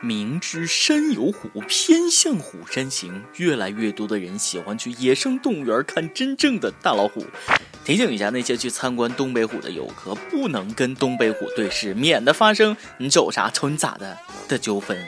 明知山有虎，偏向虎山行。越来越多的人喜欢去野生动物园看真正的大老虎。提醒一下那些去参观东北虎的游客，不能跟东北虎对视，免得发生“你瞅啥瞅你咋的”的纠纷。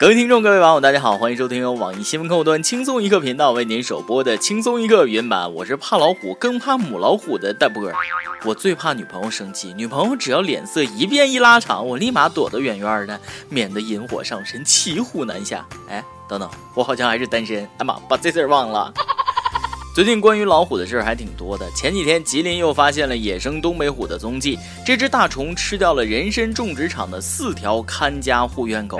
各位听众，各位网友，大家好，欢迎收听由网易新闻客户端轻松一刻频道为您首播的轻松一刻原版。我是怕老虎更怕母老虎的大波。我最怕女朋友生气，女朋友只要脸色一变一拉长，我立马躲得远远的，免得引火上身，骑虎难下。哎，等等，我好像还是单身。哎妈，把这事儿忘了。最近关于老虎的事儿还挺多的。前几天，吉林又发现了野生东北虎的踪迹。这只大虫吃掉了人参种植场的四条看家护院狗。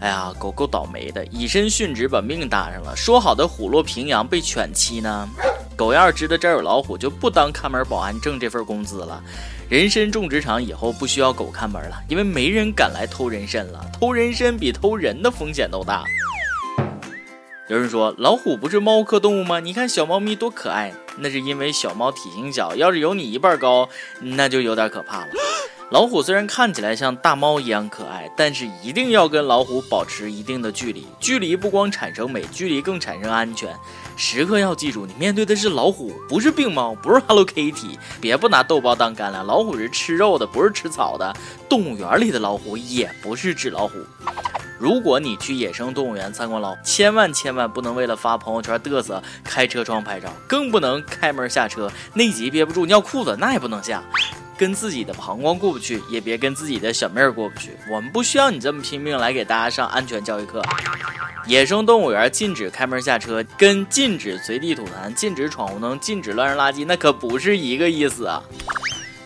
哎呀，狗够倒霉的，以身殉职，把命搭上了。说好的虎落平阳被犬欺呢？狗要是知道这儿有老虎，就不当看门保安挣这份工资了。人参种植场以后不需要狗看门了，因为没人敢来偷人参了。偷人参比偷人的风险都大。有人说老虎不是猫科动物吗？你看小猫咪多可爱，那是因为小猫体型小，要是有你一半高，那就有点可怕了。老虎虽然看起来像大猫一样可爱，但是一定要跟老虎保持一定的距离。距离不光产生美，距离更产生安全。时刻要记住，你面对的是老虎，不是病猫，不是 Hello Kitty。别不拿豆包当干粮，老虎是吃肉的，不是吃草的。动物园里的老虎也不是纸老虎。如果你去野生动物园参观老，千万千万不能为了发朋友圈嘚瑟开车窗拍照，更不能开门下车，内急憋不住尿裤子那也不能下。跟自己的膀胱过不去，也别跟自己的小命儿过不去。我们不需要你这么拼命来给大家上安全教育课。野生动物园禁止开门下车，跟禁止随地吐痰、禁止闯红灯、禁止乱扔垃圾，那可不是一个意思啊。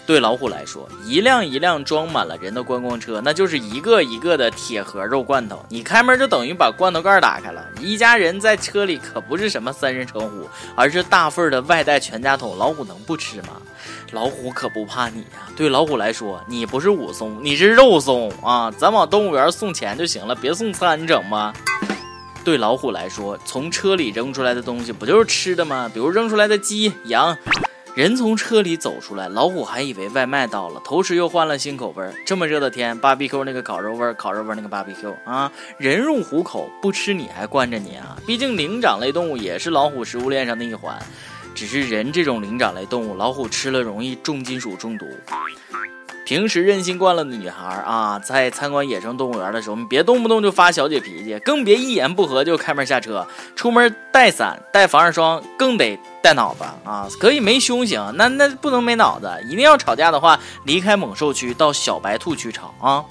对老虎来说，一辆一辆装满了人的观光车，那就是一个一个的铁盒肉罐头。你开门就等于把罐头盖打开了。一家人在车里可不是什么三人成虎，而是大份的外带全家桶。老虎能不吃吗？老虎可不怕你呀。对老虎来说，你不是武松，你是肉松啊！咱往动物园送钱就行了，别送餐，你整吗？对老虎来说，从车里扔出来的东西不就是吃的吗？比如扔出来的鸡、羊。人从车里走出来，老虎还以为外卖到了，同时又换了新口味。这么热的天，BBQ 那个烤肉味，烤肉味那个 BBQ 啊，人入虎口，不吃你还惯着你啊？毕竟灵长类动物也是老虎食物链上的一环，只是人这种灵长类动物，老虎吃了容易重金属中毒。平时任性惯了的女孩啊，在参观野生动物园的时候，你别动不动就发小姐脾气，更别一言不合就开门下车。出门带伞、带防晒霜，更得带脑子啊！可以没胸型，那那不能没脑子。一定要吵架的话，离开猛兽区，到小白兔区吵啊！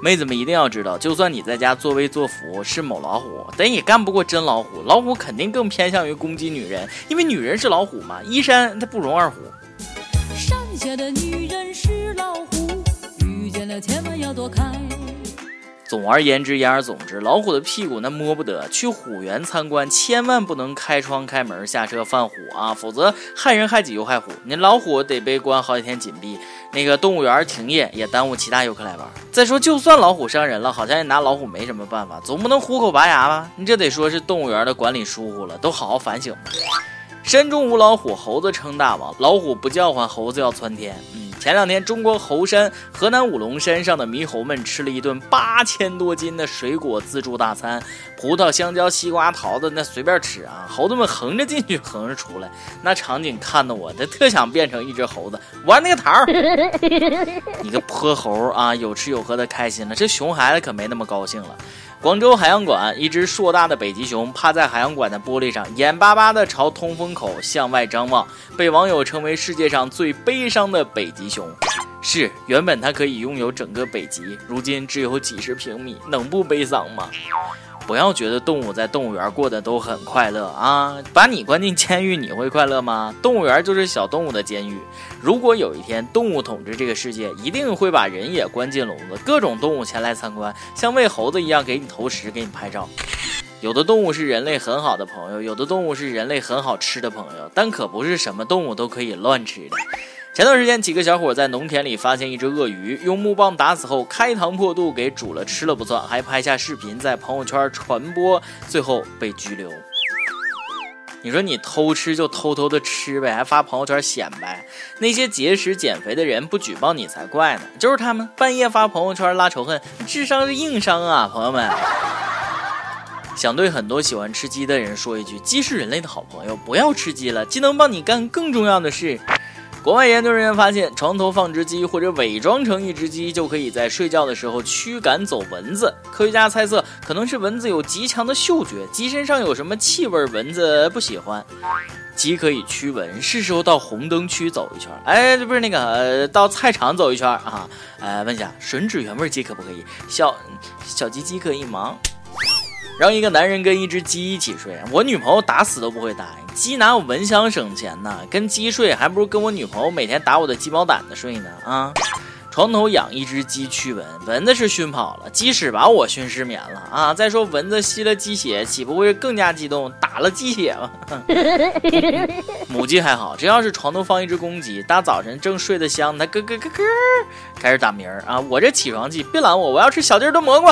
妹子们一定要知道，就算你在家作威作福是母老虎，但也干不过真老虎。老虎肯定更偏向于攻击女人，因为女人是老虎嘛，一山它不容二虎。山下的女人是老虎。千万要躲开。总而言之，言而总之，老虎的屁股那摸不得。去虎园参观，千万不能开窗开门下车犯虎啊，否则害人害己又害虎。你老虎得被关好几天紧闭，那个动物园停业也耽误其他游客来玩。再说，就算老虎伤人了，好像也拿老虎没什么办法，总不能虎口拔牙吧？你这得说是动物园的管理疏忽了，都好好反省吧。山中无老虎，猴子称大王。老虎不叫唤，猴子要窜天。前两天，中国猴山河南五龙山上的猕猴们吃了一顿八千多斤的水果自助大餐，葡萄、香蕉、西瓜、桃子，那随便吃啊！猴子们横着进去，横着出来，那场景看得我，这特想变成一只猴子玩那个桃。你个泼猴啊，有吃有喝的开心了，这熊孩子可没那么高兴了。广州海洋馆，一只硕大的北极熊趴在海洋馆的玻璃上，眼巴巴地朝通风口向外张望，被网友称为世界上最悲伤的北极熊。是，原本它可以拥有整个北极，如今只有几十平米，能不悲伤吗？不要觉得动物在动物园过得都很快乐啊！把你关进监狱，你会快乐吗？动物园就是小动物的监狱。如果有一天动物统治这个世界，一定会把人也关进笼子，各种动物前来参观，像喂猴子一样给你投食，给你拍照。有的动物是人类很好的朋友，有的动物是人类很好吃的朋友，但可不是什么动物都可以乱吃的。前段时间，几个小伙在农田里发现一只鳄鱼，用木棒打死后，开膛破肚给煮了吃了不算，还拍下视频在朋友圈传播，最后被拘留。你说你偷吃就偷偷的吃呗，还发朋友圈显摆，那些节食减肥的人不举报你才怪呢。就是他们半夜发朋友圈拉仇恨，智商是硬伤啊，朋友们。想对很多喜欢吃鸡的人说一句：鸡是人类的好朋友，不要吃鸡了，鸡能帮你干更重要的事。国外研究人员发现，床头放只鸡或者伪装成一只鸡，就可以在睡觉的时候驱赶走蚊子。科学家猜测，可能是蚊子有极强的嗅觉，鸡身上有什么气味，蚊子不喜欢。鸡可以驱蚊，是时候到红灯区走一圈。哎，不是那个，到菜场走一圈啊。呃，问一下，吮指原味鸡可不可以？小小鸡鸡可以吗？让一个男人跟一只鸡一起睡，我女朋友打死都不会答应。鸡哪有蚊香省钱呢？跟鸡睡还不如跟我女朋友每天打我的鸡毛掸子睡呢。啊，床头养一只鸡驱蚊，蚊子是熏跑了，鸡屎把我熏失眠了啊！再说蚊子吸了鸡血，岂不会更加激动，打了鸡血吗？母鸡还好，这要是床头放一只公鸡，大早晨正睡得香，它咯咯咯咯开始打鸣儿啊！我这起床气，别拦我，我要吃小鸡炖蘑菇。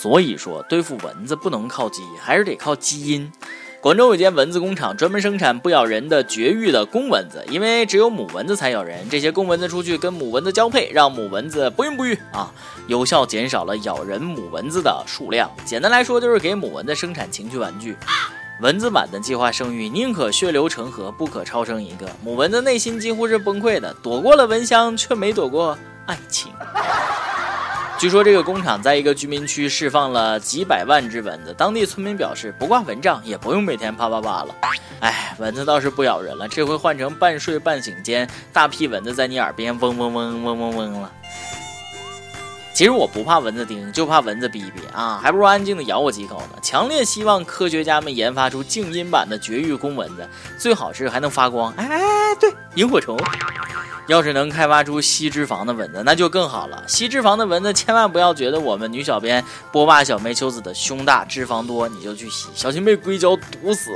所以说，对付蚊子不能靠鸡，还是得靠基因。广州有间蚊子工厂，专门生产不咬人的绝育的公蚊子，因为只有母蚊子才咬人。这些公蚊子出去跟母蚊子交配，让母蚊子不孕不育啊，有效减少了咬人母蚊子的数量。简单来说，就是给母蚊子生产情趣玩具。蚊子版的计划生育，宁可血流成河，不可超生一个。母蚊子内心几乎是崩溃的，躲过了蚊香，却没躲过爱情。据说这个工厂在一个居民区释放了几百万只蚊子，当地村民表示不挂蚊帐也不用每天啪啪啪了。哎，蚊子倒是不咬人了，这回换成半睡半醒间，大批蚊子在你耳边嗡嗡嗡嗡嗡嗡了。其实我不怕蚊子叮，就怕蚊子逼逼啊，还不如安静的咬我几口呢。强烈希望科学家们研发出静音版的绝育公蚊子，最好是还能发光。哎哎哎，对，萤火虫。要是能开发出吸脂肪的蚊子，那就更好了。吸脂肪的蚊子，千万不要觉得我们女小编波霸小妹秋子的胸大脂肪多，你就去吸，小心被硅胶毒死。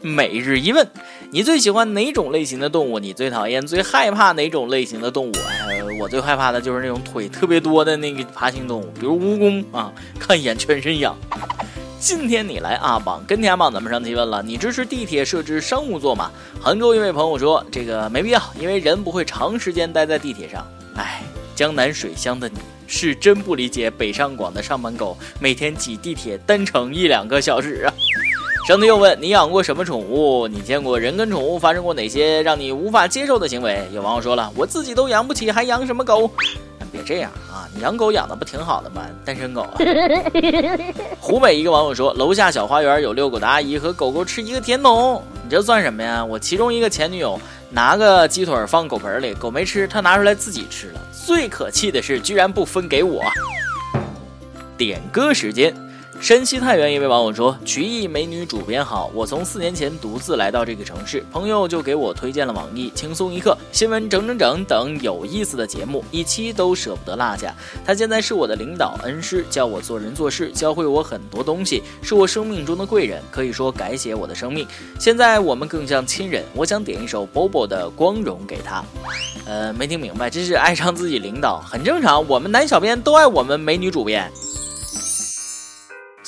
每日一问：你最喜欢哪种类型的动物？你最讨厌、最害怕哪种类型的动物？哎，我最害怕的就是那种腿特别多的那个爬行动物，比如蜈蚣啊，看一眼全身痒。今天你来阿榜跟天阿榜，咱们上提问了，你支持地铁设置商务座吗？杭州一位朋友说，这个没必要，因为人不会长时间待在地铁上。哎，江南水乡的你是真不理解北上广的上班狗每天挤地铁单程一两个小时啊。上次又问你养过什么宠物？你见过人跟宠物发生过哪些让你无法接受的行为？有网友说了，我自己都养不起，还养什么狗？别这样啊！你养狗养的不挺好的吗？单身狗啊！湖北一个网友说，楼下小花园有遛狗的阿姨和狗狗吃一个甜筒，你这算什么呀？我其中一个前女友拿个鸡腿放狗盆里，狗没吃，她拿出来自己吃了。最可气的是，居然不分给我。点歌时间。山西太原一位网友说：“曲艺美女主编好，我从四年前独自来到这个城市，朋友就给我推荐了网易轻松一刻、新闻整整整等有意思的节目，一期都舍不得落下。他现在是我的领导恩师，教我做人做事，教会我很多东西，是我生命中的贵人，可以说改写我的生命。现在我们更像亲人。我想点一首 Bobo 的《光荣》给他。呃，没听明白，这是爱上自己领导，很正常。我们男小编都爱我们美女主编。”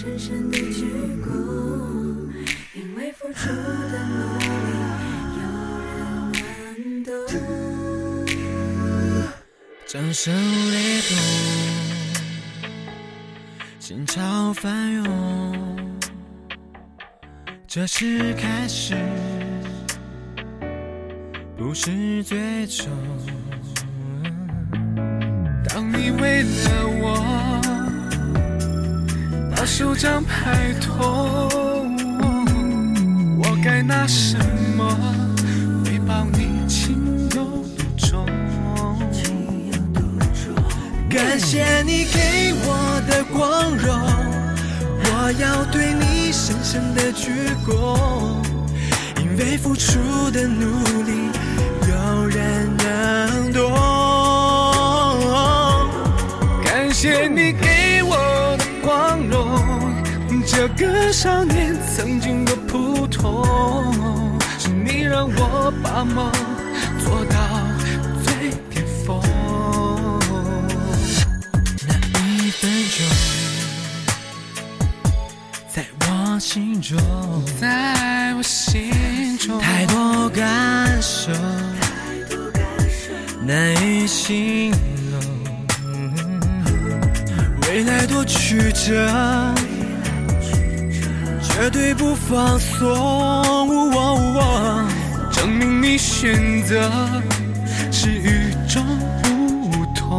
深深的鞠躬，因为付出的努力有人能懂。掌声雷动，心潮翻涌，这是开始，不是最终。当你为了我。把手掌拍痛，我该拿什么回报你情有独钟？感谢你给我的。光荣，我要对你深深的鞠躬，因为付出的努力，有人能懂。感谢你给我的光，这个少年曾经的普通，是你让我把梦做到最巅峰。那一分钟，在我心中，在我心中，太多感受，难以形容。未来多曲折，绝对不放松。证明你选择是与众不同。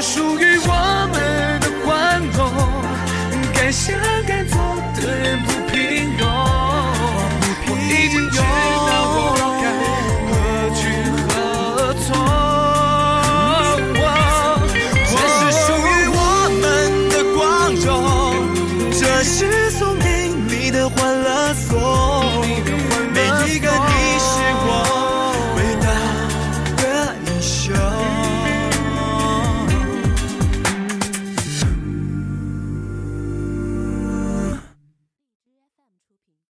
属于我。